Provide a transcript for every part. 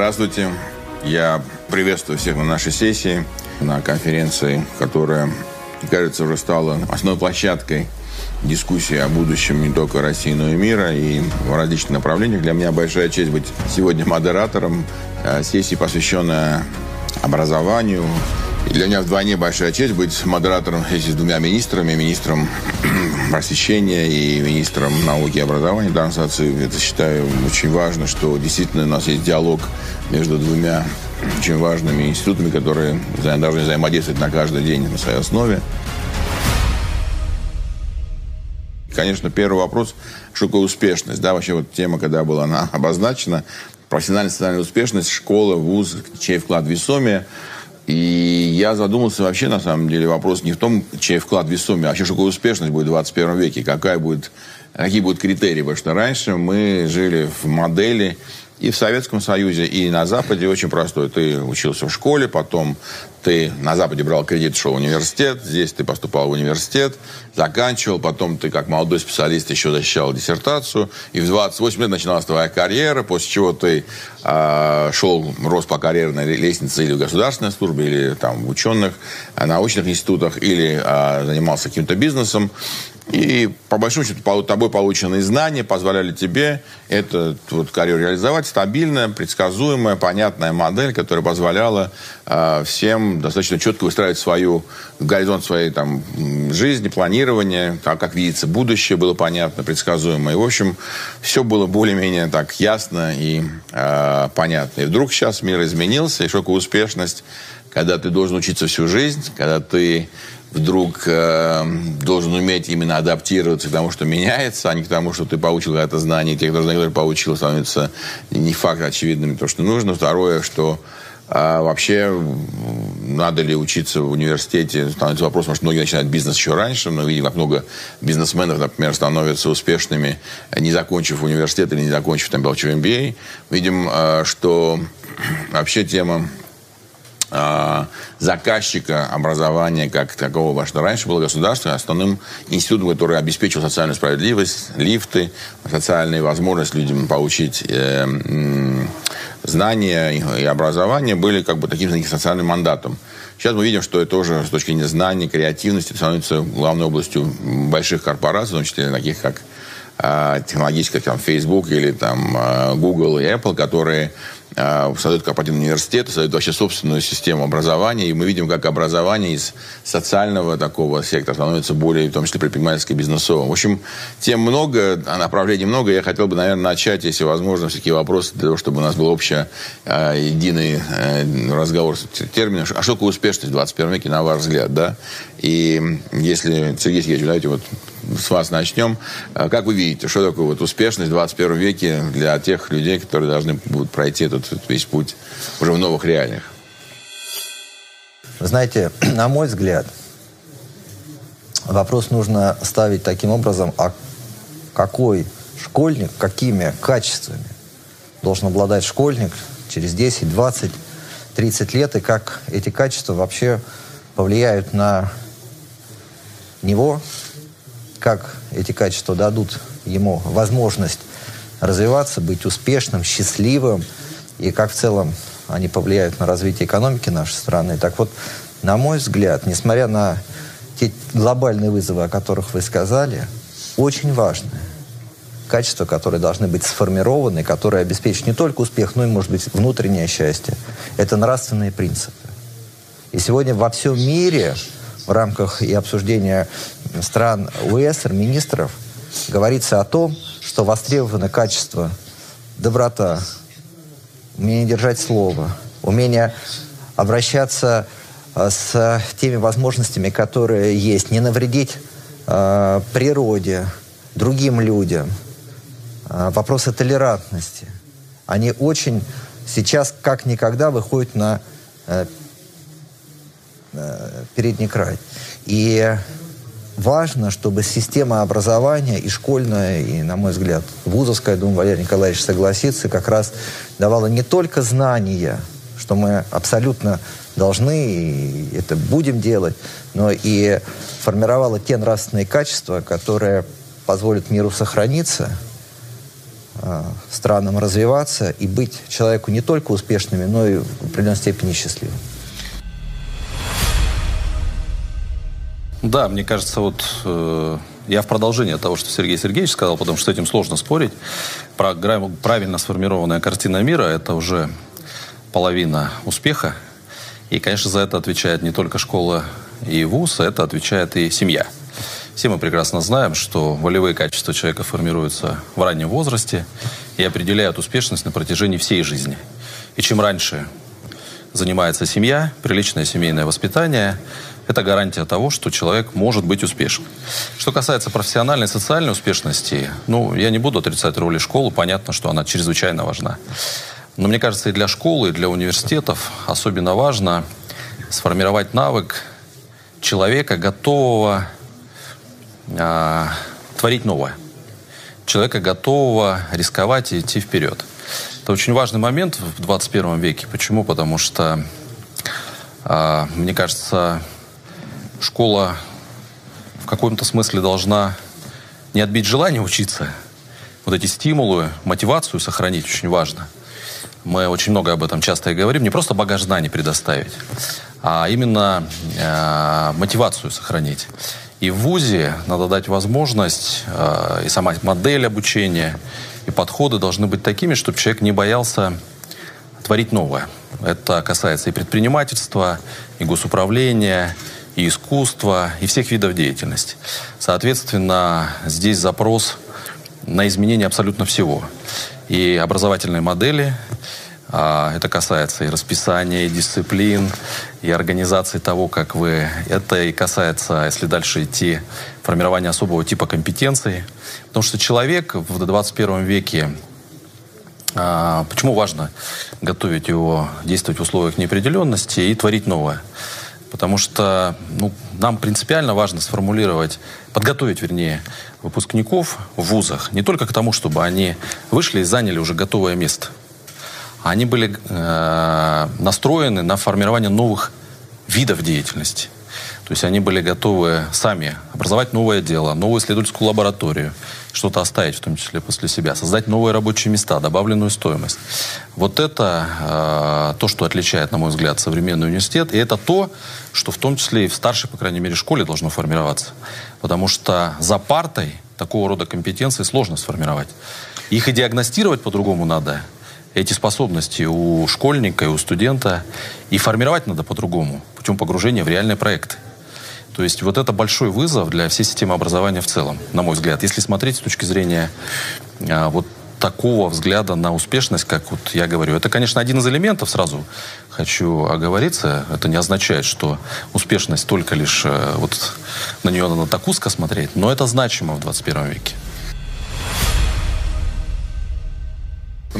Здравствуйте. Я приветствую всех на нашей сессии, на конференции, которая, кажется, уже стала основной площадкой дискуссии о будущем не только России, но и мира, и в различных направлениях. Для меня большая честь быть сегодня модератором э, сессии, посвященной образованию. Для меня вдвойне большая честь быть модератором с двумя министрами, министром просвещения и министром науки и образования в ситуации. Это считаю очень важно, что действительно у нас есть диалог между двумя очень важными институтами, которые должны взаимодействовать на каждый день на своей основе. Конечно, первый вопрос, что такое успешность. Да, вообще вот тема, когда была она обозначена, профессиональная социальная успешность, школа, вуз, чей вклад весомее. И я задумался вообще, на самом деле, вопрос не в том, чей вклад весомее, а вообще, такое успешность будет в 21 веке, какая будет, какие будут критерии. Потому что раньше мы жили в модели и в Советском Союзе, и на Западе очень простой. Ты учился в школе, потом ты на Западе брал кредит, шел в университет, здесь ты поступал в университет, заканчивал, потом ты как молодой специалист еще защищал диссертацию, и в 28 лет начиналась твоя карьера, после чего ты э, шел, рос по карьерной лестнице или в государственной службе, или там в ученых, научных институтах, или э, занимался каким-то бизнесом, и, по большому счету, тобой полученные знания позволяли тебе эту вот, карьеру реализовать. Стабильная, предсказуемая, понятная модель, которая позволяла э, всем достаточно четко выстраивать свою горизонт своей там, жизни, планирования, так как видится будущее, было понятно, предсказуемо. И, в общем, все было более-менее так ясно и э, понятно. И вдруг сейчас мир изменился, и шоковая успешность, когда ты должен учиться всю жизнь, когда ты вдруг э, должен уметь именно адаптироваться к тому, что меняется, а не к тому, что ты получил это знание, тех знания, которые получил, становится не факт очевидным, то, что нужно. Второе, что а вообще надо ли учиться в университете, становится вопрос, может, многие начинают бизнес еще раньше, но видим, как много бизнесменов, например, становятся успешными, не закончив университет или не закончив там MBA. Видим, э, что вообще тема а, заказчика образования как такого, во что раньше было государство, основным институтом, который обеспечивал социальную справедливость, лифты, социальные возможности людям получить э, знания и образование, были как бы таким социальным мандатом. Сейчас мы видим, что это тоже с точки зрения знаний, креативности становится главной областью больших корпораций, в том числе таких как э, технологических, там, Facebook или там э, Google и Apple, которые а, создают корпоративный университет, создают вообще собственную систему образования, и мы видим, как образование из социального такого сектора становится более, в том числе, предпринимательским, бизнесовым. В общем, тем много, а направлений много. Я хотел бы, наверное, начать, если возможно, все-таки вопросы для того, чтобы у нас был общий э, единый э, разговор с термином. А что такое успешность в 21 веке, на ваш взгляд, да? И если, Сергей Сергеевич, давайте вот с вас начнем. А как вы видите, что такое вот успешность в 21 веке для тех людей, которые должны будут пройти этот, весь путь уже в новых реалиях? Вы знаете, на мой взгляд, вопрос нужно ставить таким образом, а какой школьник, какими качествами должен обладать школьник через 10, 20, 30 лет, и как эти качества вообще повлияют на него, как эти качества дадут ему возможность развиваться, быть успешным, счастливым, и как в целом они повлияют на развитие экономики нашей страны. Так вот, на мой взгляд, несмотря на те глобальные вызовы, о которых вы сказали, очень важное качества, которые должны быть сформированы, которые обеспечат не только успех, но и, может быть, внутреннее счастье. Это нравственные принципы. И сегодня во всем мире в рамках и обсуждения стран УСР, министров, говорится о том, что востребовано качество доброта, умение держать слово, умение обращаться э, с теми возможностями, которые есть, не навредить э, природе, другим людям. Э, вопросы толерантности. Они очень сейчас как никогда выходят на э, передний край. И важно, чтобы система образования и школьная, и, на мой взгляд, вузовская, думаю, Валерий Николаевич согласится, как раз давала не только знания, что мы абсолютно должны и это будем делать, но и формировала те нравственные качества, которые позволят миру сохраниться, э, странам развиваться и быть человеку не только успешными, но и в определенной степени счастливым. Да, мне кажется, вот э, я в продолжение того, что Сергей Сергеевич сказал, потому что с этим сложно спорить. Про, правильно сформированная картина мира – это уже половина успеха. И, конечно, за это отвечает не только школа и вуз, а это отвечает и семья. Все мы прекрасно знаем, что волевые качества человека формируются в раннем возрасте и определяют успешность на протяжении всей жизни. И чем раньше занимается семья, приличное семейное воспитание, это гарантия того, что человек может быть успешен. Что касается профессиональной и социальной успешности, ну, я не буду отрицать роли школы, понятно, что она чрезвычайно важна. Но мне кажется, и для школы, и для университетов особенно важно сформировать навык человека, готового э, творить новое. Человека, готового рисковать и идти вперед. Это очень важный момент в 21 веке. Почему? Потому что, э, мне кажется, школа в каком-то смысле должна не отбить желание учиться. Вот эти стимулы, мотивацию сохранить очень важно – мы очень много об этом часто и говорим, не просто багаж знаний предоставить, а именно э, мотивацию сохранить. И в ВУЗе надо дать возможность, э, и сама модель обучения, и подходы должны быть такими, чтобы человек не боялся творить новое. Это касается и предпринимательства, и госуправления, и искусства, и всех видов деятельности. Соответственно, здесь запрос на изменение абсолютно всего. И образовательные модели, а, это касается и расписания, и дисциплин, и организации того, как вы... Это и касается, если дальше идти, формирования особого типа компетенций. Потому что человек в 21 веке а, Почему важно готовить его, действовать в условиях неопределенности и творить новое? Потому что ну, нам принципиально важно сформулировать, подготовить, вернее, выпускников в вузах не только к тому, чтобы они вышли и заняли уже готовое место – они были э, настроены на формирование новых видов деятельности. То есть они были готовы сами образовать новое дело, новую исследовательскую лабораторию, что-то оставить, в том числе после себя, создать новые рабочие места, добавленную стоимость. Вот это э, то, что отличает, на мой взгляд, современный университет, и это то, что в том числе и в старшей, по крайней мере, школе должно формироваться. Потому что за партой такого рода компетенции сложно сформировать. Их и диагностировать по-другому надо, эти способности у школьника и у студента. И формировать надо по-другому, путем погружения в реальные проекты. То есть вот это большой вызов для всей системы образования в целом, на мой взгляд. Если смотреть с точки зрения а, вот такого взгляда на успешность, как вот я говорю. Это, конечно, один из элементов, сразу хочу оговориться. Это не означает, что успешность только лишь э, вот на нее надо так узко смотреть, но это значимо в 21 веке.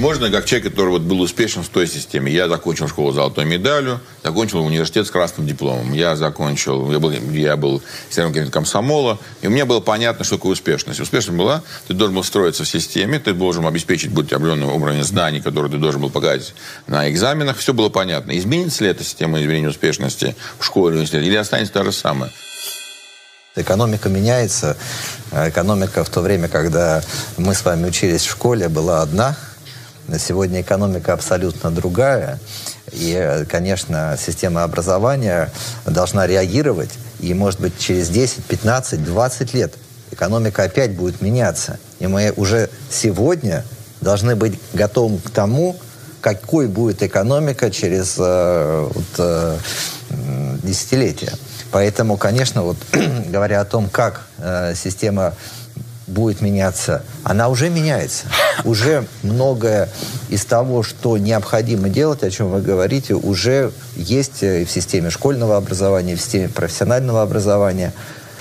Можно, как человек, который вот был успешен в той системе. Я закончил школу с золотой медалью, закончил университет с красным дипломом. Я закончил, я был, я был членом комсомола, и мне было понятно, что такое успешность. Успешность была, ты должен был строиться в системе, ты должен обеспечить быть определенным уровнем знаний, которые ты должен был показать на экзаменах. Все было понятно. Изменится ли эта система изменения успешности в школе, или останется та же самая? Экономика меняется. Экономика в то время, когда мы с вами учились в школе, была одна – Сегодня экономика абсолютно другая. И, конечно, система образования должна реагировать. И, может быть, через 10, 15, 20 лет экономика опять будет меняться. И мы уже сегодня должны быть готовы к тому, какой будет экономика через э, вот, э, десятилетия. Поэтому, конечно, вот говоря о том, как э, система будет меняться, она уже меняется. Уже многое из того, что необходимо делать, о чем вы говорите, уже есть и в системе школьного образования, и в системе профессионального образования.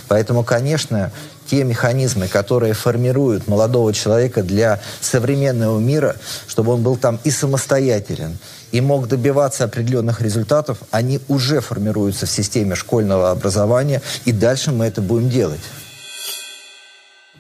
Поэтому, конечно, те механизмы, которые формируют молодого человека для современного мира, чтобы он был там и самостоятелен, и мог добиваться определенных результатов, они уже формируются в системе школьного образования, и дальше мы это будем делать.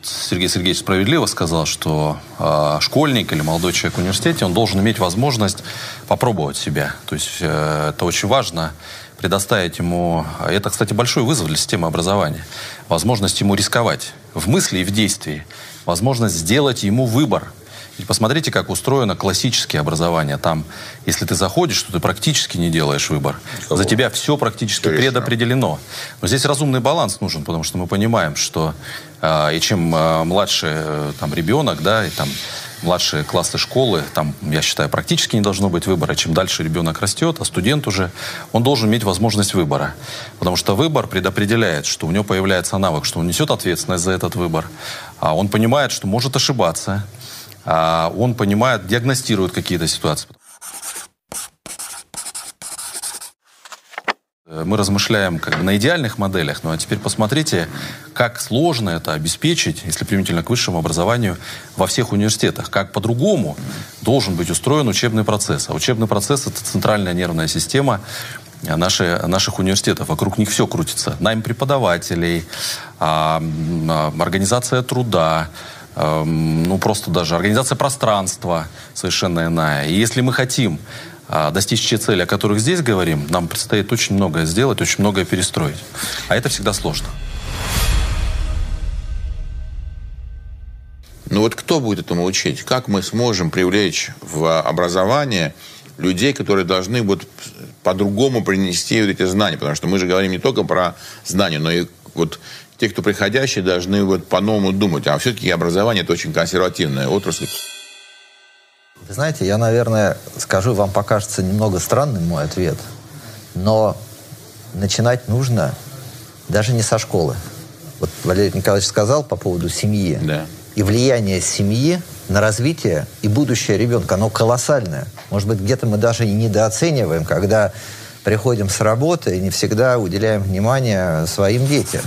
Сергей Сергеевич справедливо сказал, что э, школьник или молодой человек в университете, он должен иметь возможность попробовать себя. То есть э, это очень важно предоставить ему... Это, кстати, большой вызов для системы образования. Возможность ему рисковать в мысли и в действии. Возможность сделать ему выбор. Ведь посмотрите, как устроено классическое образование. Там, если ты заходишь, то ты практически не делаешь выбор. Кого? За тебя все практически Конечно. предопределено. Но здесь разумный баланс нужен, потому что мы понимаем, что э, и чем э, младше э, там ребенок, да, и там младшие классы школы, там, я считаю, практически не должно быть выбора. Чем дальше ребенок растет, а студент уже, он должен иметь возможность выбора. Потому что выбор предопределяет, что у него появляется навык, что он несет ответственность за этот выбор. А он понимает, что может ошибаться. А он понимает, диагностирует какие-то ситуации. Э, мы размышляем как бы на идеальных моделях, ну а теперь посмотрите, как сложно это обеспечить, если применительно к высшему образованию во всех университетах. Как по-другому должен быть устроен учебный процесс. А учебный процесс — это центральная нервная система наши, наших университетов. Вокруг них все крутится. Найм преподавателей, а, а, организация труда, ну просто даже организация пространства совершенно иная. И если мы хотим а, достичь те цели, о которых здесь говорим, нам предстоит очень многое сделать, очень многое перестроить. А это всегда сложно. Ну вот кто будет этому учить? Как мы сможем привлечь в образование людей, которые должны вот по-другому принести вот эти знания? Потому что мы же говорим не только про знания, но и вот те, кто приходящие, должны вот по-новому думать. А все-таки образование – это очень консервативная отрасль. Вы знаете, я, наверное, скажу, вам покажется немного странным мой ответ, но начинать нужно даже не со школы. Вот Валерий Николаевич сказал по поводу семьи. Да. И влияние семьи на развитие и будущее ребенка, оно колоссальное. Может быть, где-то мы даже и недооцениваем, когда приходим с работы и не всегда уделяем внимание своим детям.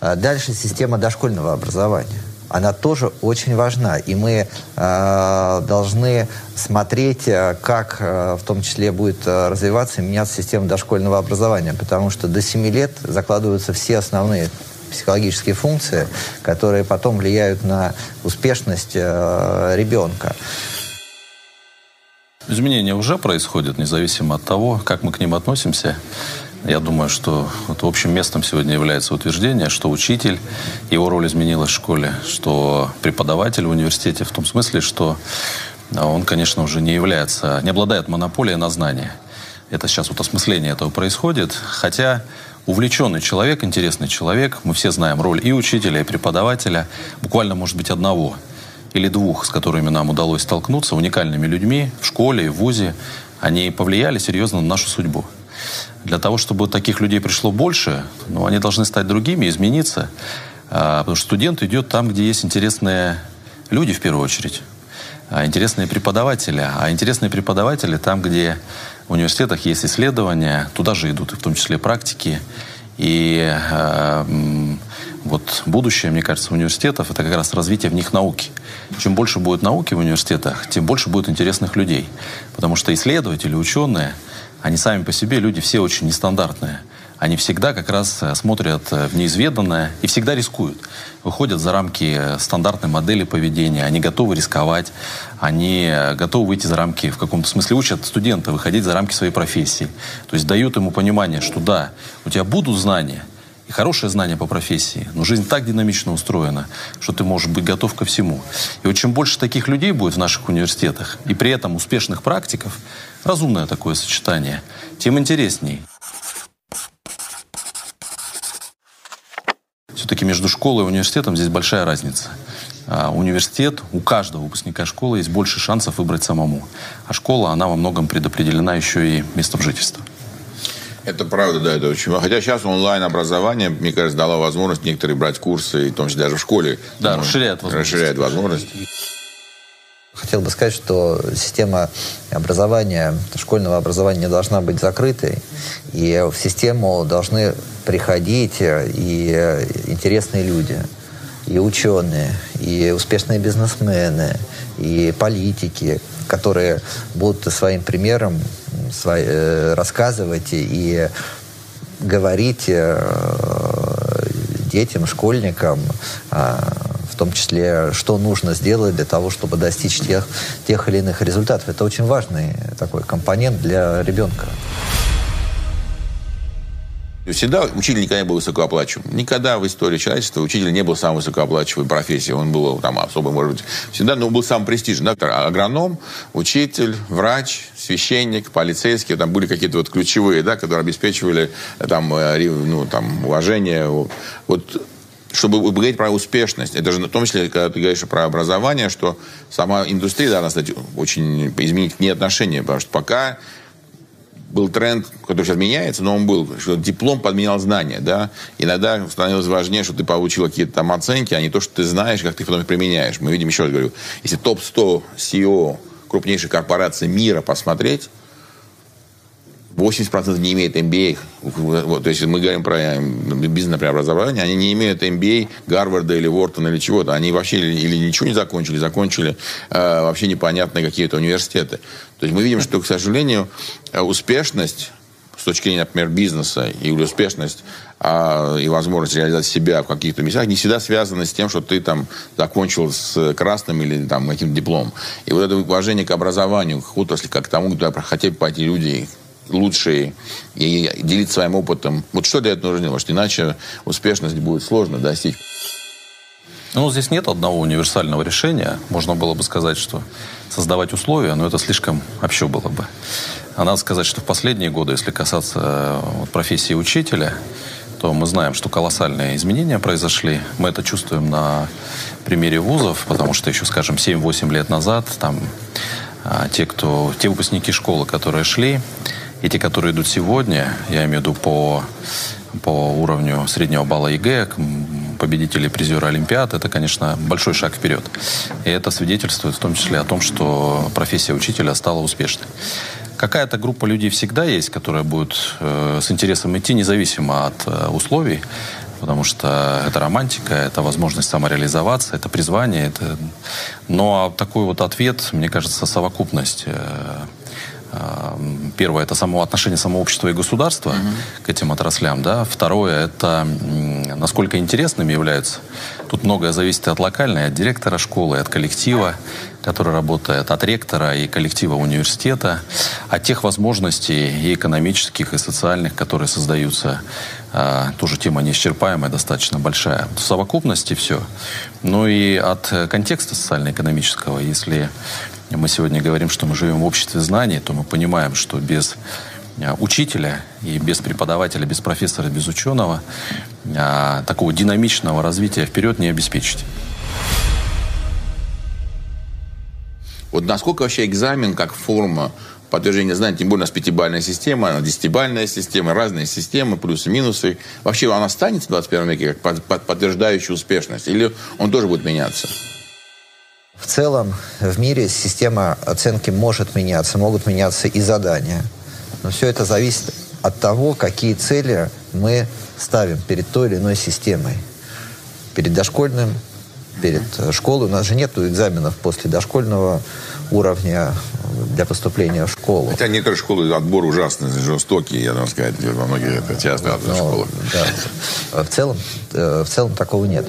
А дальше система дошкольного образования она тоже очень важна. И мы э, должны смотреть, э, как в том числе будет развиваться и меняться система дошкольного образования, потому что до 7 лет закладываются все основные психологические функции, которые потом влияют на успешность э, ребенка. Изменения уже происходят, независимо от того, как мы к ним относимся. Я думаю, что вот общим местом сегодня является утверждение, что учитель, его роль изменилась в школе, что преподаватель в университете в том смысле, что он, конечно, уже не является, не обладает монополией на знания. Это сейчас вот осмысление этого происходит, хотя увлеченный человек, интересный человек, мы все знаем роль и учителя, и преподавателя, буквально, может быть, одного или двух, с которыми нам удалось столкнуться, уникальными людьми в школе в ВУЗе, они повлияли серьезно на нашу судьбу. Для того, чтобы таких людей пришло больше, ну, они должны стать другими, измениться. А, потому что студент идет там, где есть интересные люди в первую очередь, а интересные преподаватели. А интересные преподаватели там, где в университетах есть исследования, туда же идут, в том числе практики. И э, вот будущее, мне кажется, университетов это как раз развитие в них науки. Чем больше будет науки в университетах, тем больше будет интересных людей. Потому что исследователи, ученые, они сами по себе люди все очень нестандартные. Они всегда как раз э, смотрят э, в неизведанное и всегда рискуют. Выходят за рамки э, стандартной модели поведения. Они готовы рисковать. Они готовы выйти за рамки, в каком-то смысле учат студента выходить за рамки своей профессии. То есть дают ему понимание, что да, у тебя будут знания, и хорошее знание по профессии, но жизнь так динамично устроена, что ты можешь быть готов ко всему. И вот чем больше таких людей будет в наших университетах, и при этом успешных практиков, разумное такое сочетание, тем интересней. Все-таки между школой и университетом здесь большая разница. А университет, у каждого выпускника школы есть больше шансов выбрать самому. А школа, она во многом предопределена еще и местом жительства. Это правда, да, это очень. Хотя сейчас онлайн-образование, мне кажется, дало возможность некоторые брать курсы, в том числе даже в школе. Да, расширяет возможности. Расширяет возможности. Хотел бы сказать, что система образования, школьного образования не должна быть закрытой. И в систему должны приходить и интересные люди, и ученые, и успешные бизнесмены, и политики, которые будут своим примером свои, э, рассказывать и говорить э, детям, школьникам, э, в том числе, что нужно сделать для того, чтобы достичь тех, тех или иных результатов. Это очень важный такой компонент для ребенка. Всегда учитель никогда не был высокооплачиваем. Никогда в истории человечества учитель не был самой высокооплачиваемой профессией. Он был там особо, может быть, всегда, но был самый престижный. Да? Агроном, учитель, врач, священник, полицейский. Там были какие-то вот ключевые, да, которые обеспечивали там, э, ну, там, уважение. Вот чтобы говорить про успешность, это же в том числе, когда ты говоришь про образование, что сама индустрия должна стать очень изменить к ней отношение, потому что пока был тренд, который сейчас меняется, но он был, что диплом подменял знания, да. Иногда становилось важнее, что ты получил какие-то там оценки, а не то, что ты знаешь, как ты их потом применяешь. Мы видим, еще раз говорю, если топ-100 CEO крупнейших корпораций мира посмотреть, 80% не имеет MBA. Вот, то есть мы говорим про бизнес преобразование, они не имеют MBA Гарварда или Уортона или чего-то. Они вообще или, или ничего не закончили, закончили э, вообще непонятные какие-то университеты. То есть мы видим, что, к сожалению, успешность с точки зрения, например, бизнеса и успешность а, и возможность реализовать себя в каких-то местах не всегда связаны с тем, что ты там закончил с красным или там каким-то дипломом. И вот это уважение к образованию, к отрасли, как к тому, куда хотели пойти люди, лучшие и делиться своим опытом. Вот что для этого нужно, что иначе успешность будет сложно достичь. Ну, здесь нет одного универсального решения. Можно было бы сказать, что создавать условия, но это слишком общо было бы. А надо сказать, что в последние годы, если касаться э, вот, профессии учителя, то мы знаем, что колоссальные изменения произошли. Мы это чувствуем на примере вузов, потому что еще, скажем, 7-8 лет назад там а, те, кто, те выпускники школы, которые шли, и те, которые идут сегодня, я имею в виду по, по уровню среднего балла ЕГЭ, победители призеры Олимпиад, это, конечно, большой шаг вперед. И это свидетельствует в том числе о том, что профессия учителя стала успешной. Какая-то группа людей всегда есть, которая будет э, с интересом идти, независимо от э, условий, потому что это романтика, это возможность самореализоваться, это призвание. Это... Но такой вот ответ, мне кажется, совокупность э, Первое – это само отношение самого общества и государства mm-hmm. к этим отраслям. Да? Второе – это насколько интересными являются. Тут многое зависит от локальной, от директора школы, от коллектива, который работает, от ректора и коллектива университета, от тех возможностей и экономических, и социальных, которые создаются. А, тоже тема неисчерпаемая, достаточно большая. В совокупности все. Ну и от контекста социально-экономического. Если мы сегодня говорим, что мы живем в обществе знаний, то мы понимаем, что без а, учителя и без преподавателя, без профессора, без ученого а, такого динамичного развития вперед не обеспечить. Вот насколько вообще экзамен как форма подтверждения знаний, тем более у нас пятибальная система, десятибальная система, разные системы, плюсы, минусы. Вообще она останется в 21 веке как подтверждающая успешность? Или он тоже будет меняться? В целом в мире система оценки может меняться, могут меняться и задания. Но все это зависит от того, какие цели мы ставим перед той или иной системой. Перед дошкольным, перед школой. У нас же нет экзаменов после дошкольного уровня для поступления в школу. Хотя некоторые школы отбор ужасный, жестокий, я должен сказать, во многих это часто Но, школы. Да. В целом, э, в целом такого нет.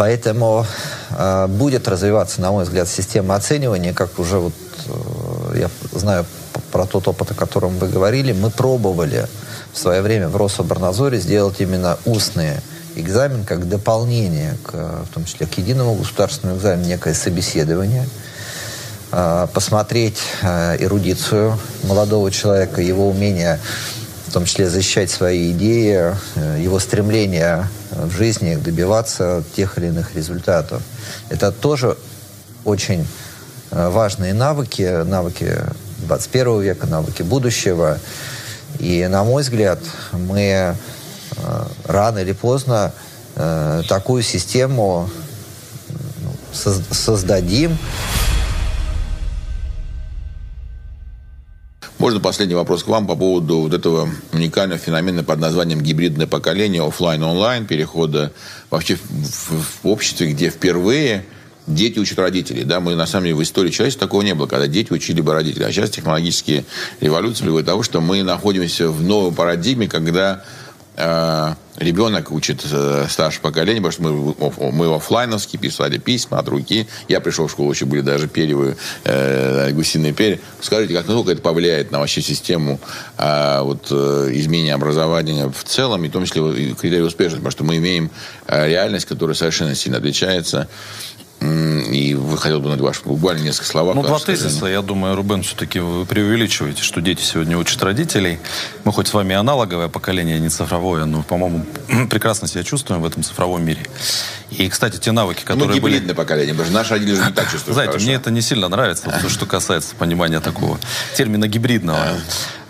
Поэтому э, будет развиваться, на мой взгляд, система оценивания, как уже вот э, я знаю про тот опыт, о котором вы говорили, мы пробовали в свое время в Рособорнадзоре сделать именно устные экзамен как дополнение, к, в том числе к единому государственному экзамену, некое собеседование, э, посмотреть э, эрудицию молодого человека, его умение в том числе защищать свои идеи, э, его стремление в жизни добиваться тех или иных результатов. Это тоже очень э, важные навыки, навыки 21 века, навыки будущего. И, на мой взгляд, мы э, рано или поздно такую систему ну, создадим, Можно последний вопрос к вам по поводу вот этого уникального феномена под названием гибридное поколение, офлайн онлайн перехода вообще в, в обществе, где впервые дети учат родителей. Да, мы на самом деле в истории человечества такого не было, когда дети учили бы родителей. А сейчас технологические революции приводят к тому, что мы находимся в новой парадигме, когда э, ребенок учит э, старшее поколение, потому что мы, мы офлайновски писали письма от руки. Я пришел в школу, еще были даже перьевые, э, гусиные перья. Скажите, как насколько это повлияет на вообще систему э, вот, э, изменения образования в целом, и в том числе критерии успешности, потому что мы имеем э, реальность, которая совершенно сильно отличается и хотел бы на ваш буквально несколько слов. Ну, два тезиса. Я думаю, Рубен, все-таки вы преувеличиваете, что дети сегодня учат родителей. Мы хоть с вами аналоговое поколение, не цифровое, но, по-моему, прекрасно себя чувствуем в этом цифровом мире. И, кстати, те навыки, ну, которые гибридное были... поколение, потому что наши родители же не так чувствуют Знаете, хорошо. мне это не сильно нравится, то, что касается понимания такого термина гибридного.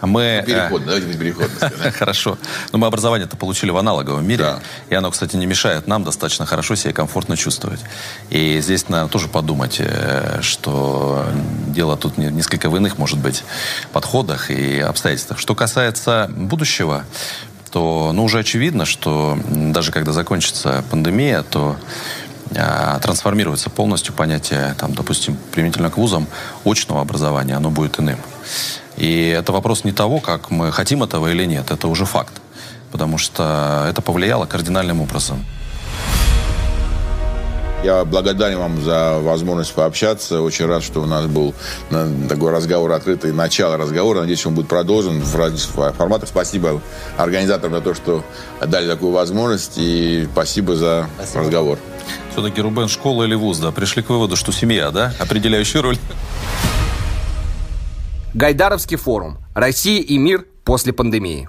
Мы... Переход, давайте переходно Хорошо. Но мы образование-то получили в аналоговом мире. Да. И оно, кстати, не мешает нам достаточно хорошо себя комфортно чувствовать. И здесь надо тоже подумать, э, что дело тут несколько в иных, может быть, подходах и обстоятельствах. Что касается будущего, то ну, уже очевидно, что даже когда закончится пандемия, то а, трансформируется полностью понятие, там, допустим, применительно к вузам очного образования, оно будет иным. И это вопрос не того, как мы хотим этого или нет, это уже факт. Потому что это повлияло кардинальным образом. Я благодарен вам за возможность пообщаться. Очень рад, что у нас был такой разговор открытый, начало разговора. Надеюсь, он будет продолжен в разных форматах. Спасибо организаторам за то, что дали такую возможность. И спасибо за спасибо. разговор. Все-таки Рубен школа или вуз, да? Пришли к выводу, что семья, да? Определяющая роль. Гайдаровский форум. Россия и мир после пандемии.